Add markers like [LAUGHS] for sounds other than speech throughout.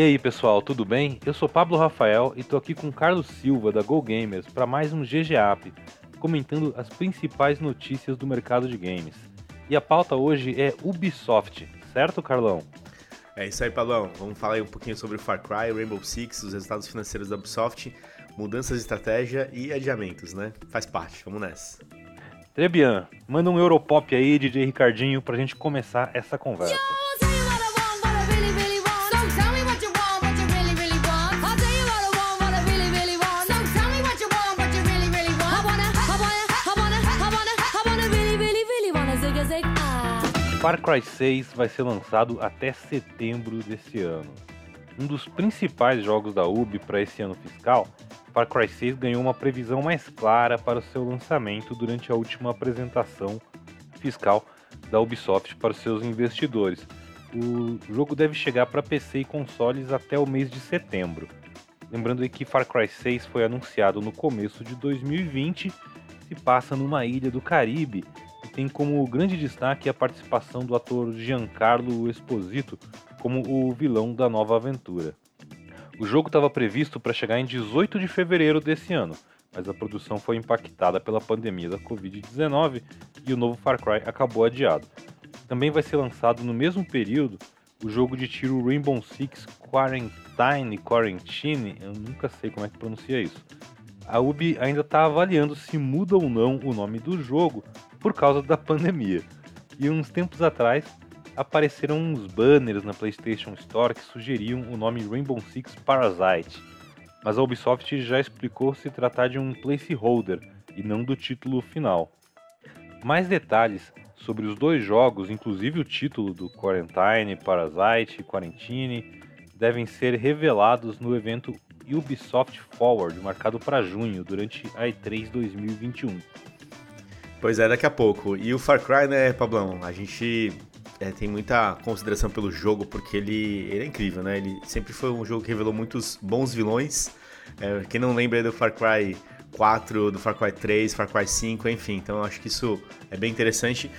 E aí pessoal, tudo bem? Eu sou Pablo Rafael e tô aqui com Carlos Silva da Go Gamers para mais um GGAP, comentando as principais notícias do mercado de games. E a pauta hoje é Ubisoft, certo Carlão? É isso aí, Pablão. Vamos falar aí um pouquinho sobre o Far Cry, Rainbow Six, os resultados financeiros da Ubisoft, mudanças de estratégia e adiamentos, né? Faz parte, vamos nessa. Trebian, manda um Europop aí, DJ Ricardinho, pra gente começar essa conversa. Far Cry 6 vai ser lançado até setembro desse ano. Um dos principais jogos da Ubi para esse ano fiscal, Far Cry 6 ganhou uma previsão mais clara para o seu lançamento durante a última apresentação fiscal da Ubisoft para os seus investidores. O jogo deve chegar para PC e consoles até o mês de setembro. Lembrando que Far Cry 6 foi anunciado no começo de 2020, se passa numa ilha do Caribe tem como grande destaque a participação do ator Giancarlo Esposito como o vilão da nova aventura. O jogo estava previsto para chegar em 18 de fevereiro desse ano, mas a produção foi impactada pela pandemia da Covid-19 e o novo Far Cry acabou adiado. Também vai ser lançado no mesmo período o jogo de tiro Rainbow Six Quarantine, Quarantine, eu nunca sei como é que pronuncia isso. A Ubi ainda está avaliando se muda ou não o nome do jogo por causa da pandemia. E uns tempos atrás apareceram uns banners na PlayStation Store que sugeriam o nome Rainbow Six Parasite. Mas a Ubisoft já explicou se tratar de um placeholder e não do título final. Mais detalhes sobre os dois jogos, inclusive o título do Quarantine, Parasite e Quarantine, devem ser revelados no evento Ubisoft Forward, marcado para junho, durante a E3 2021. Pois é, daqui a pouco. E o Far Cry, né, Pablão? A gente é, tem muita consideração pelo jogo porque ele, ele, é incrível, né? Ele sempre foi um jogo que revelou muitos bons vilões. É, quem não lembra do Far Cry 4, do Far Cry 3, Far Cry 5, enfim. Então eu acho que isso é bem interessante.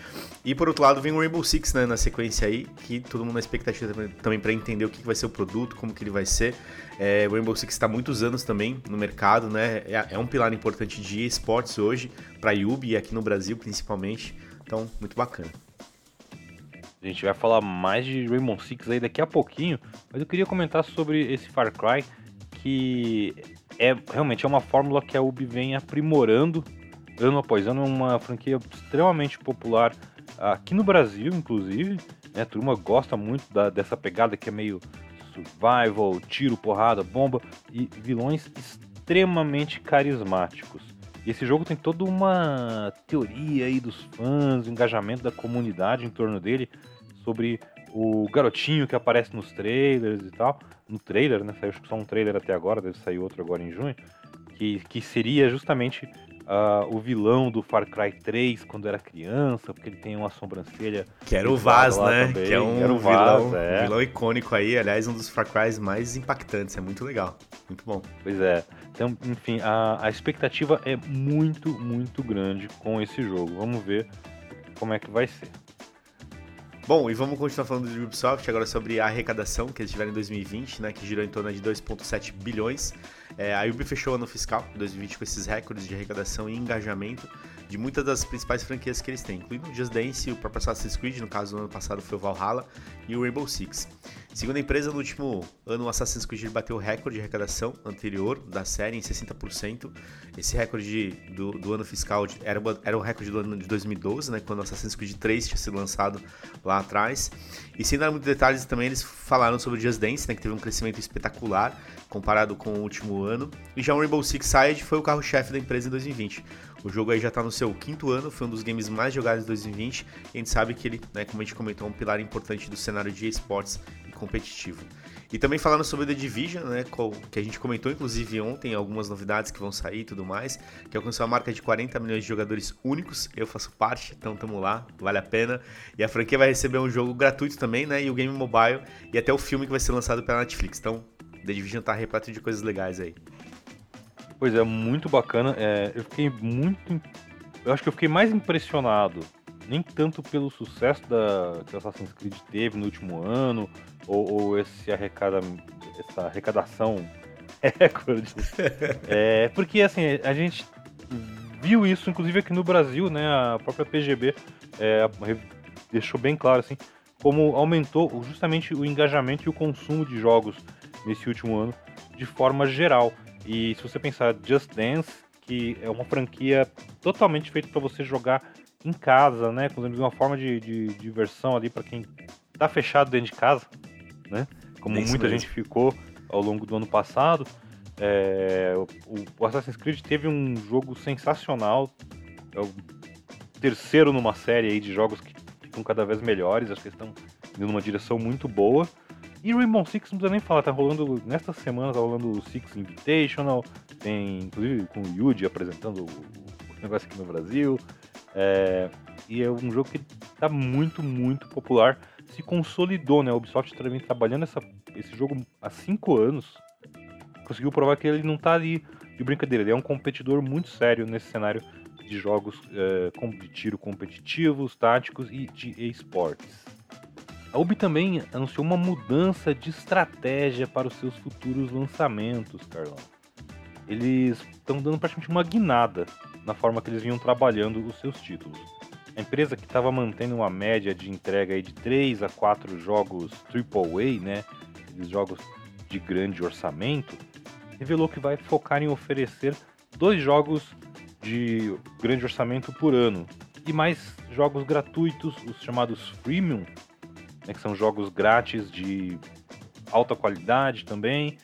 E por outro lado vem o Rainbow Six né, na sequência aí, que todo mundo na expectativa também para entender o que vai ser o produto, como que ele vai ser. É, o Rainbow Six está muitos anos também no mercado, né? É, é um pilar importante de esportes hoje, para a Yubi e aqui no Brasil principalmente. Então, muito bacana. A gente vai falar mais de Rainbow Six aí daqui a pouquinho, mas eu queria comentar sobre esse Far Cry, que é realmente é uma fórmula que a Ubi vem aprimorando ano após ano, é uma franquia extremamente popular aqui no Brasil, inclusive. Né, a turma gosta muito da, dessa pegada que é meio survival, tiro, porrada, bomba e vilões extremamente carismáticos. E esse jogo tem toda uma teoria aí dos fãs, o engajamento da comunidade em torno dele sobre o garotinho que aparece nos trailers e tal. No trailer, né? Saiu só um trailer até agora, deve sair outro agora em junho. Que, que seria justamente uh, o vilão do Far Cry 3 quando era criança, porque ele tem uma sobrancelha. Que era o Vaz, né? Também. Que é um vilão, Vaz, é. vilão icônico aí, aliás, um dos Far Cry mais impactantes. É muito legal, muito bom. Pois é. Então, enfim, a, a expectativa é muito, muito grande com esse jogo. Vamos ver como é que vai ser. Bom, e vamos continuar falando de Ubisoft agora sobre a arrecadação que eles tiveram em 2020, né, que girou em torno de 2,7 bilhões. É, a Ubi fechou o ano fiscal 2020 com esses recordes de arrecadação e engajamento de muitas das principais franquias que eles têm, incluindo o Just Dance o próprio Assassin's Creed, no caso no ano passado foi o Valhalla, e o Rainbow Six. Segundo a empresa, no último ano o Assassin's Creed bateu o recorde de arrecadação anterior da série em 60%. Esse recorde do, do ano fiscal era, era o recorde do ano de 2012, né, quando o Assassin's Creed 3 tinha sido lançado lá atrás. E sem dar muitos detalhes também, eles falaram sobre o Just Dance, né, que teve um crescimento espetacular comparado com o último ano. E já o Rainbow Six Siege foi o carro-chefe da empresa em 2020. O jogo aí já está no seu quinto ano, foi um dos games mais jogados em 2020. E a gente sabe que ele, né, como a gente comentou, é um pilar importante do cenário de esportes e competitivo. E também falando sobre The Division, né, que a gente comentou inclusive ontem, algumas novidades que vão sair e tudo mais, que alcançou a marca de 40 milhões de jogadores únicos, eu faço parte, então tamo lá, vale a pena. E a franquia vai receber um jogo gratuito também, né, e o game mobile, e até o filme que vai ser lançado pela Netflix. Então, The Division tá repleto de coisas legais aí. Pois é, muito bacana. É, eu fiquei muito. Eu acho que eu fiquei mais impressionado, nem tanto pelo sucesso da, que Assassin's Creed teve no último ano, ou, ou esse arrecada, essa arrecadação [LAUGHS] recorde. é, porque assim, a gente viu isso, inclusive aqui no Brasil, né? A própria PGB é, deixou bem claro assim como aumentou justamente o engajamento e o consumo de jogos nesse último ano de forma geral. E se você pensar Just Dance, que é uma franquia totalmente feita para você jogar em casa, né, com uma forma de, de, de diversão ali para quem tá fechado dentro de casa, né? Como é muita mesmo. gente ficou ao longo do ano passado. É, o, Assassin's Creed teve um jogo sensacional, é o terceiro numa série aí de jogos que ficam cada vez melhores, acho que estão indo numa direção muito boa. E Rainbow Six não precisa nem falar, tá rolando, nesta semana tá rolando o Six Invitational, tem inclusive com o Yuji apresentando o, negócio aqui no Brasil. É, e é um jogo que tá muito, muito popular, se consolidou, né? A Ubisoft também trabalhando essa, esse jogo há cinco anos, conseguiu provar que ele não tá ali de brincadeira, ele é um competidor muito sério nesse cenário de jogos é, de tiro competitivos, táticos e de esportes. A Ubi também anunciou uma mudança de estratégia para os seus futuros lançamentos, Carlão. Eles estão dando praticamente uma guinada na forma que eles vinham trabalhando os seus títulos. A empresa que estava mantendo uma média de entrega de 3 a 4 jogos AAA, né, aqueles jogos de grande orçamento, revelou que vai focar em oferecer dois jogos de grande orçamento por ano e mais jogos gratuitos, os chamados freemium, né, que são jogos grátis de alta qualidade também,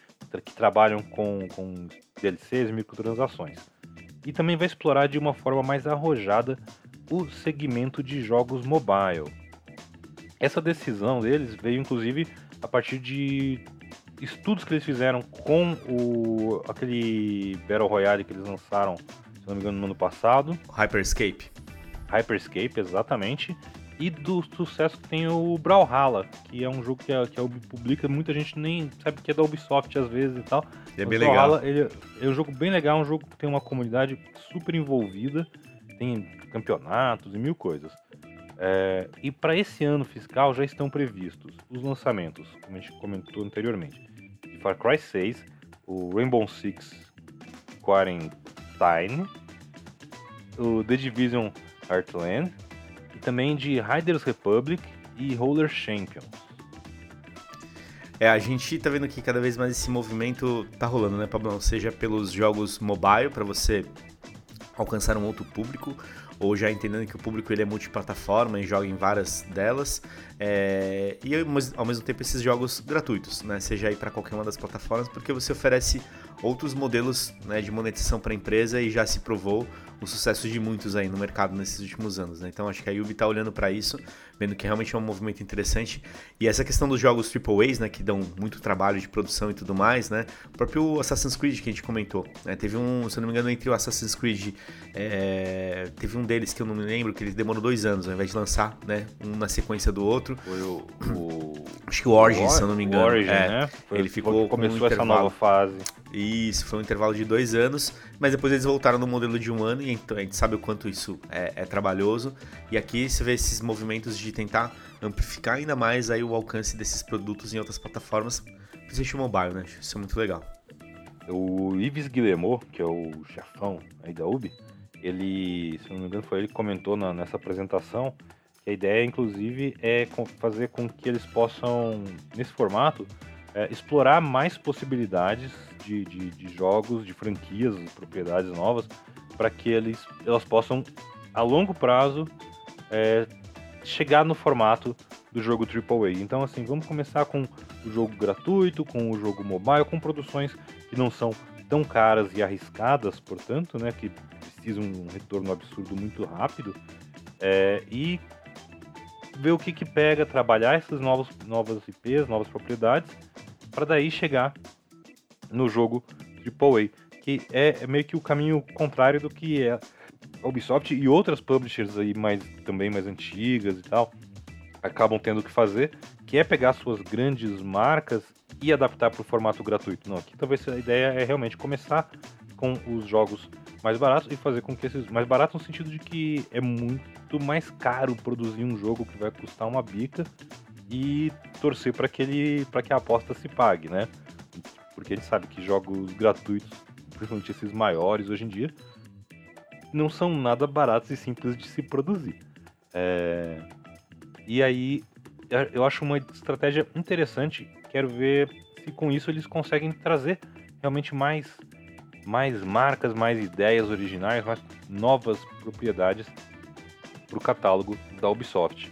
que trabalham com, com DLCs e microtransações. E também vai explorar de uma forma mais arrojada o segmento de jogos mobile. Essa decisão deles veio inclusive a partir de estudos que eles fizeram com o aquele Battle Royale que eles lançaram, se não me engano, no ano passado. Hyperscape. Hyperscape, exatamente e do sucesso que tem o Brawlhalla, que é um jogo que a, que a Ubi publica, muita gente nem sabe que é da Ubisoft às vezes e tal. E é bem legal. Ele é um jogo bem legal, é um jogo que tem uma comunidade super envolvida, tem campeonatos e mil coisas. É, e para esse ano fiscal já estão previstos os lançamentos, como a gente comentou anteriormente, de Far Cry 6, o Rainbow Six Quarantine, o The Division Heartland, e também de Riders Republic e Roller Champions. É, a gente tá vendo que cada vez mais esse movimento tá rolando, né, Pablo? Seja pelos jogos mobile, para você alcançar um outro público, ou já entendendo que o público ele é multiplataforma e joga em várias delas, é, e ao mesmo tempo esses jogos gratuitos, né, seja aí para qualquer uma das plataformas, porque você oferece outros modelos né, de monetização para a empresa e já se provou o sucesso de muitos aí no mercado nesses últimos anos. Né? Então acho que a Yubi está olhando para isso, vendo que realmente é um movimento interessante. E essa questão dos jogos AAAs, né, que dão muito trabalho de produção e tudo mais, né? O próprio Assassin's Creed que a gente comentou. Né? Teve um, se eu não me engano, entre o Assassin's Creed, é, teve um deles que eu não me lembro, que ele demorou dois anos, ao invés de lançar né, um na sequência do outro. Foi o. o... Acho que o Origin, se eu não me engano. Origin, é, né? Foi, ele ficou. Começou um essa nova fase. Isso, foi um intervalo de dois anos, mas depois eles voltaram no modelo de um ano e então a gente sabe o quanto isso é, é trabalhoso. E aqui você vê esses movimentos de tentar amplificar ainda mais aí o alcance desses produtos em outras plataformas, principalmente mobile, né? Isso é muito legal. O Ives Guillemot, que é o chefão aí da UB, ele, se não me engano, foi ele que comentou na, nessa apresentação que a ideia, inclusive, é fazer com que eles possam, nesse formato, é, explorar mais possibilidades de, de, de, jogos, de franquias, propriedades novas, para que eles, elas possam, a longo prazo, é, chegar no formato do jogo AAA. Então, assim, vamos começar com o jogo gratuito, com o jogo mobile, com produções que não são tão caras e arriscadas, portanto, né, que precisam de um retorno absurdo muito rápido, é, e ver o que que pega, trabalhar essas novas, novas IPs, novas propriedades, para daí chegar no jogo AAA, que é, meio que o caminho contrário do que é a Ubisoft e outras publishers aí mais também mais antigas e tal acabam tendo que fazer, que é pegar suas grandes marcas e adaptar para o formato gratuito. Não, aqui talvez a ideia é realmente começar com os jogos mais baratos e fazer com que esses mais baratos no sentido de que é muito mais caro produzir um jogo que vai custar uma bica e torcer para que ele para que a aposta se pague, né? porque a gente sabe que jogos gratuitos, principalmente esses maiores hoje em dia, não são nada baratos e simples de se produzir. É... E aí eu acho uma estratégia interessante. Quero ver se com isso eles conseguem trazer realmente mais, mais marcas, mais ideias originais, mais novas propriedades para o catálogo da Ubisoft.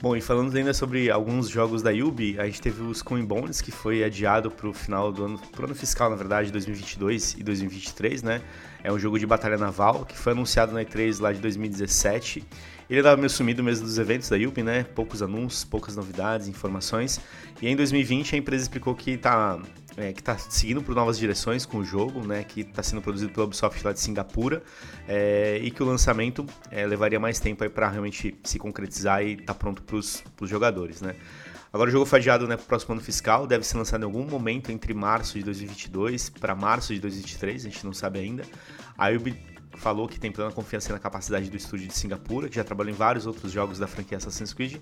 Bom, e falando ainda sobre alguns jogos da Ubi, a gente teve o Skull Bones, que foi adiado para o final do ano, pro ano fiscal, na verdade, 2022 e 2023, né? É um jogo de batalha naval que foi anunciado na E3 lá de 2017 ele estava meio sumido mesmo dos eventos da Yupi, né? Poucos anúncios, poucas novidades, informações. E em 2020 a empresa explicou que está é, que tá seguindo por novas direções com o jogo, né? Que está sendo produzido pela Ubisoft lá de Singapura é, e que o lançamento é, levaria mais tempo para realmente se concretizar e estar tá pronto para os jogadores, né? Agora o jogo foi adiado né, para o próximo ano fiscal, deve ser lançado em algum momento entre março de 2022 para março de 2023, a gente não sabe ainda. A Ubi falou que tem plena confiança na capacidade do estúdio de Singapura, que já trabalhou em vários outros jogos da franquia Assassin's Creed,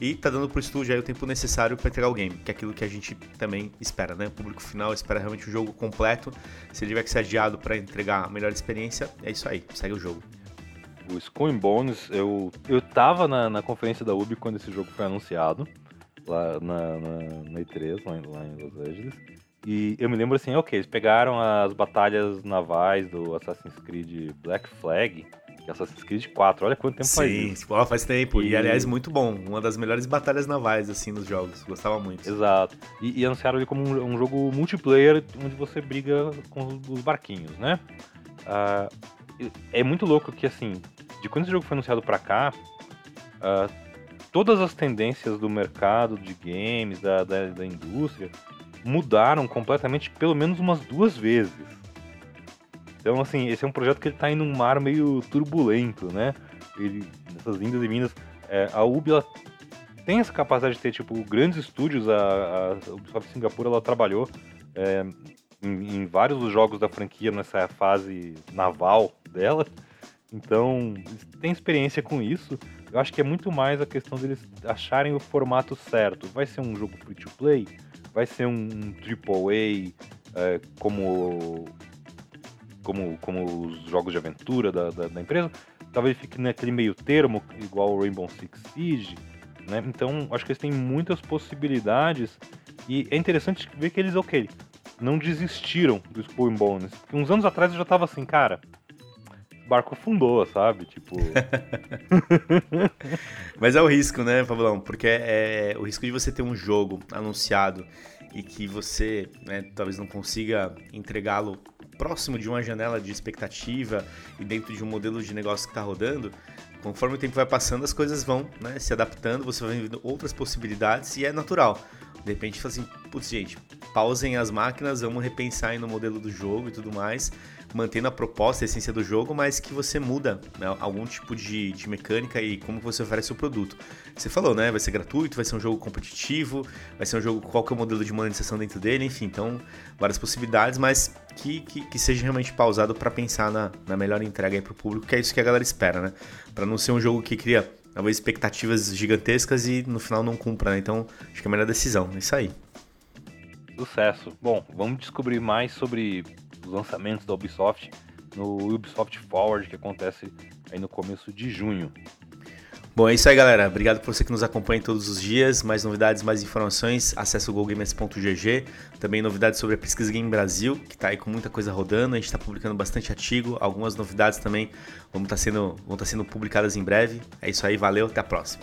e tá dando pro estúdio aí o tempo necessário para entregar o game, que é aquilo que a gente também espera, né? O público final espera realmente o jogo completo. Se ele tiver que ser adiado para entregar a melhor experiência, é isso aí, segue o jogo. O Skull Bones, eu, eu tava na, na conferência da Ubi quando esse jogo foi anunciado, lá na, na, na E3, lá em, lá em Los Angeles. E eu me lembro assim, ok, eles pegaram as batalhas navais do Assassin's Creed Black Flag, que é Assassin's Creed 4, olha quanto tempo Sim, faz isso. Sim, faz tempo. E... e, aliás, muito bom. Uma das melhores batalhas navais, assim, nos jogos. Gostava muito. Exato. E, e anunciaram ele como um, um, jogo multiplayer, onde você briga com os barquinhos, né? Uh, é muito louco que, assim, de quando esse jogo foi anunciado pra cá, uh, todas as tendências do mercado de games, da, da, da indústria, mudaram completamente pelo menos umas duas vezes. Então, assim, esse é um projeto que ele tá em um mar meio turbulento, né? Ele, nessas e vindas. É, a Ubi, ela tem essa capacidade de ter, tipo, grandes estúdios. A, a Ubisoft Singapura, ela trabalhou é, em, em, vários dos jogos da franquia nessa fase naval dela. Então, tem experiência com isso. Eu acho que é muito mais a questão deles acharem o formato certo. Vai ser um jogo free to play? Vai ser um, um AAA é, como, como, como os jogos de aventura da, da, da, empresa. Talvez fique naquele meio termo, igual o Rainbow Six Siege. Né? Então, acho que eles têm muitas possibilidades. E é interessante ver que eles, ok, não desistiram do Skull Bones. Porque uns anos atrás eu já tava assim, cara, barco afundou, sabe? Tipo. [LAUGHS] Mas é o risco, né, Pablão? Porque é, é o risco de você ter um jogo anunciado e que você né, talvez não consiga entregá-lo próximo de uma janela de expectativa e dentro de um modelo de negócio que está rodando, conforme o tempo vai passando, as coisas vão né, se adaptando, você vai vendo outras possibilidades e é natural. De repente, fala assim, putz, gente, pausem as máquinas, vamos repensar no modelo do jogo e tudo mais mantendo a proposta, a essência do jogo, mas que você muda né, algum tipo de, de mecânica e como você oferece o produto. Você falou, né? Vai ser gratuito, vai ser um jogo competitivo, vai ser um jogo qual que é o modelo de monetização dentro dele, enfim, então várias possibilidades, mas que, que, que seja realmente pausado para pensar na, na melhor entrega para o público, que é isso que a galera espera, né? Para não ser um jogo que cria talvez expectativas gigantescas e no final não cumpra, né? Então acho que é a melhor decisão, é isso aí. Sucesso. Bom, vamos descobrir mais sobre os lançamentos da Ubisoft no Ubisoft Forward, que acontece aí no começo de junho. Bom, é isso aí, galera. Obrigado por você que nos acompanha todos os dias. Mais novidades, mais informações, acesse o gogamers.gg. Também novidades sobre a Pesquisa Game Brasil, que está aí com muita coisa rodando. A gente está publicando bastante artigo. Algumas novidades também vão estar tá sendo, vão tá sendo publicadas em breve. É isso aí, valeu, até a próxima.